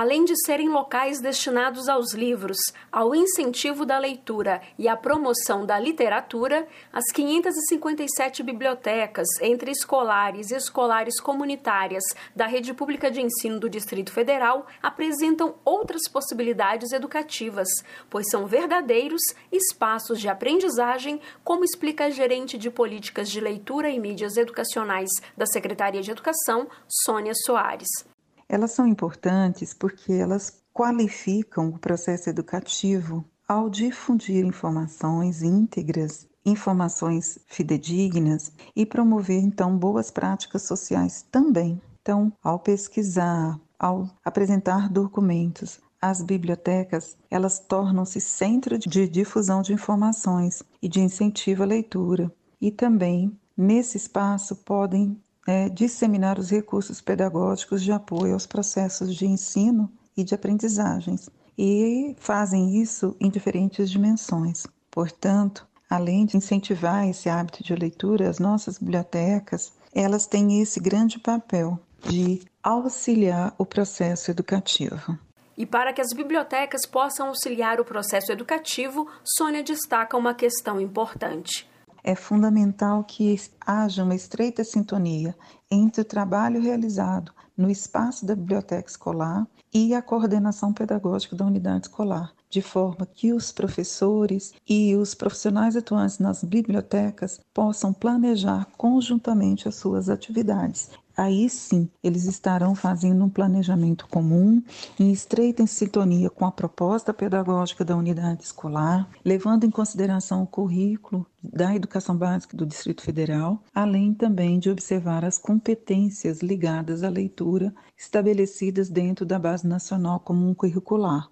Além de serem locais destinados aos livros, ao incentivo da leitura e à promoção da literatura, as 557 bibliotecas, entre escolares e escolares comunitárias da Rede Pública de Ensino do Distrito Federal, apresentam outras possibilidades educativas, pois são verdadeiros espaços de aprendizagem, como explica a gerente de políticas de leitura e mídias educacionais da Secretaria de Educação, Sônia Soares. Elas são importantes porque elas qualificam o processo educativo ao difundir informações íntegras, informações fidedignas e promover então boas práticas sociais também. Então, ao pesquisar, ao apresentar documentos, as bibliotecas, elas tornam-se centro de difusão de informações e de incentivo à leitura. E também, nesse espaço, podem é, disseminar os recursos pedagógicos de apoio aos processos de ensino e de aprendizagens, e fazem isso em diferentes dimensões. Portanto, além de incentivar esse hábito de leitura, as nossas bibliotecas, elas têm esse grande papel de auxiliar o processo educativo. E para que as bibliotecas possam auxiliar o processo educativo, Sônia destaca uma questão importante é fundamental que haja uma estreita sintonia entre o trabalho realizado no espaço da biblioteca escolar e a coordenação pedagógica da unidade escolar, de forma que os professores e os profissionais atuantes nas bibliotecas possam planejar conjuntamente as suas atividades aí sim eles estarão fazendo um planejamento comum, em estreita sintonia com a proposta pedagógica da unidade escolar, levando em consideração o currículo da educação básica do Distrito Federal, além também de observar as competências ligadas à leitura estabelecidas dentro da Base Nacional Comum Curricular.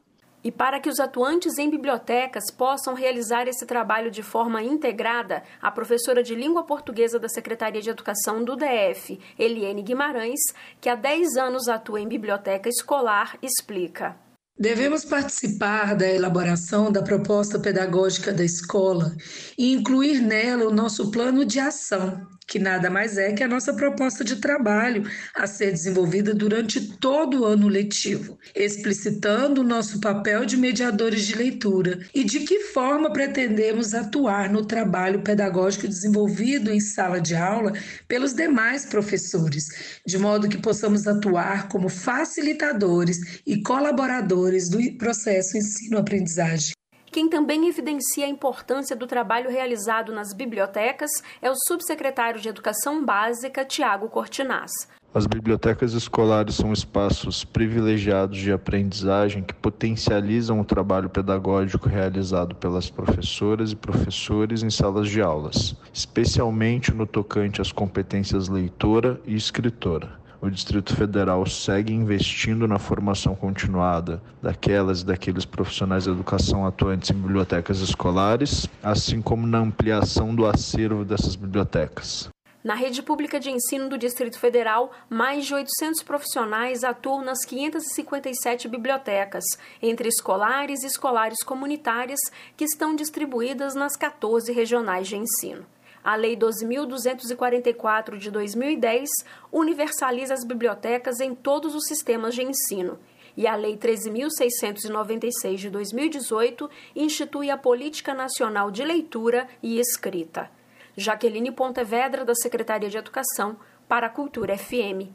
E para que os atuantes em bibliotecas possam realizar esse trabalho de forma integrada, a professora de língua portuguesa da Secretaria de Educação do DF, Eliane Guimarães, que há 10 anos atua em biblioteca escolar, explica. Devemos participar da elaboração da proposta pedagógica da escola e incluir nela o nosso plano de ação, que nada mais é que a nossa proposta de trabalho a ser desenvolvida durante todo o ano letivo, explicitando o nosso papel de mediadores de leitura e de que forma pretendemos atuar no trabalho pedagógico desenvolvido em sala de aula pelos demais professores, de modo que possamos atuar como facilitadores e colaboradores do processo ensino-aprendizagem. Quem também evidencia a importância do trabalho realizado nas bibliotecas é o subsecretário de Educação Básica, Tiago Cortinaz. As bibliotecas escolares são espaços privilegiados de aprendizagem que potencializam o trabalho pedagógico realizado pelas professoras e professores em salas de aulas, especialmente no tocante às competências leitora e escritora o Distrito Federal segue investindo na formação continuada daquelas e daqueles profissionais de educação atuantes em bibliotecas escolares, assim como na ampliação do acervo dessas bibliotecas. Na rede pública de ensino do Distrito Federal, mais de 800 profissionais atuam nas 557 bibliotecas, entre escolares e escolares comunitárias, que estão distribuídas nas 14 regionais de ensino. A Lei 12.244 de 2010 universaliza as bibliotecas em todos os sistemas de ensino. E a Lei 13.696 de 2018 institui a Política Nacional de Leitura e Escrita. Jaqueline Pontevedra, da Secretaria de Educação, para a Cultura FM.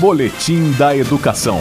Boletim da Educação.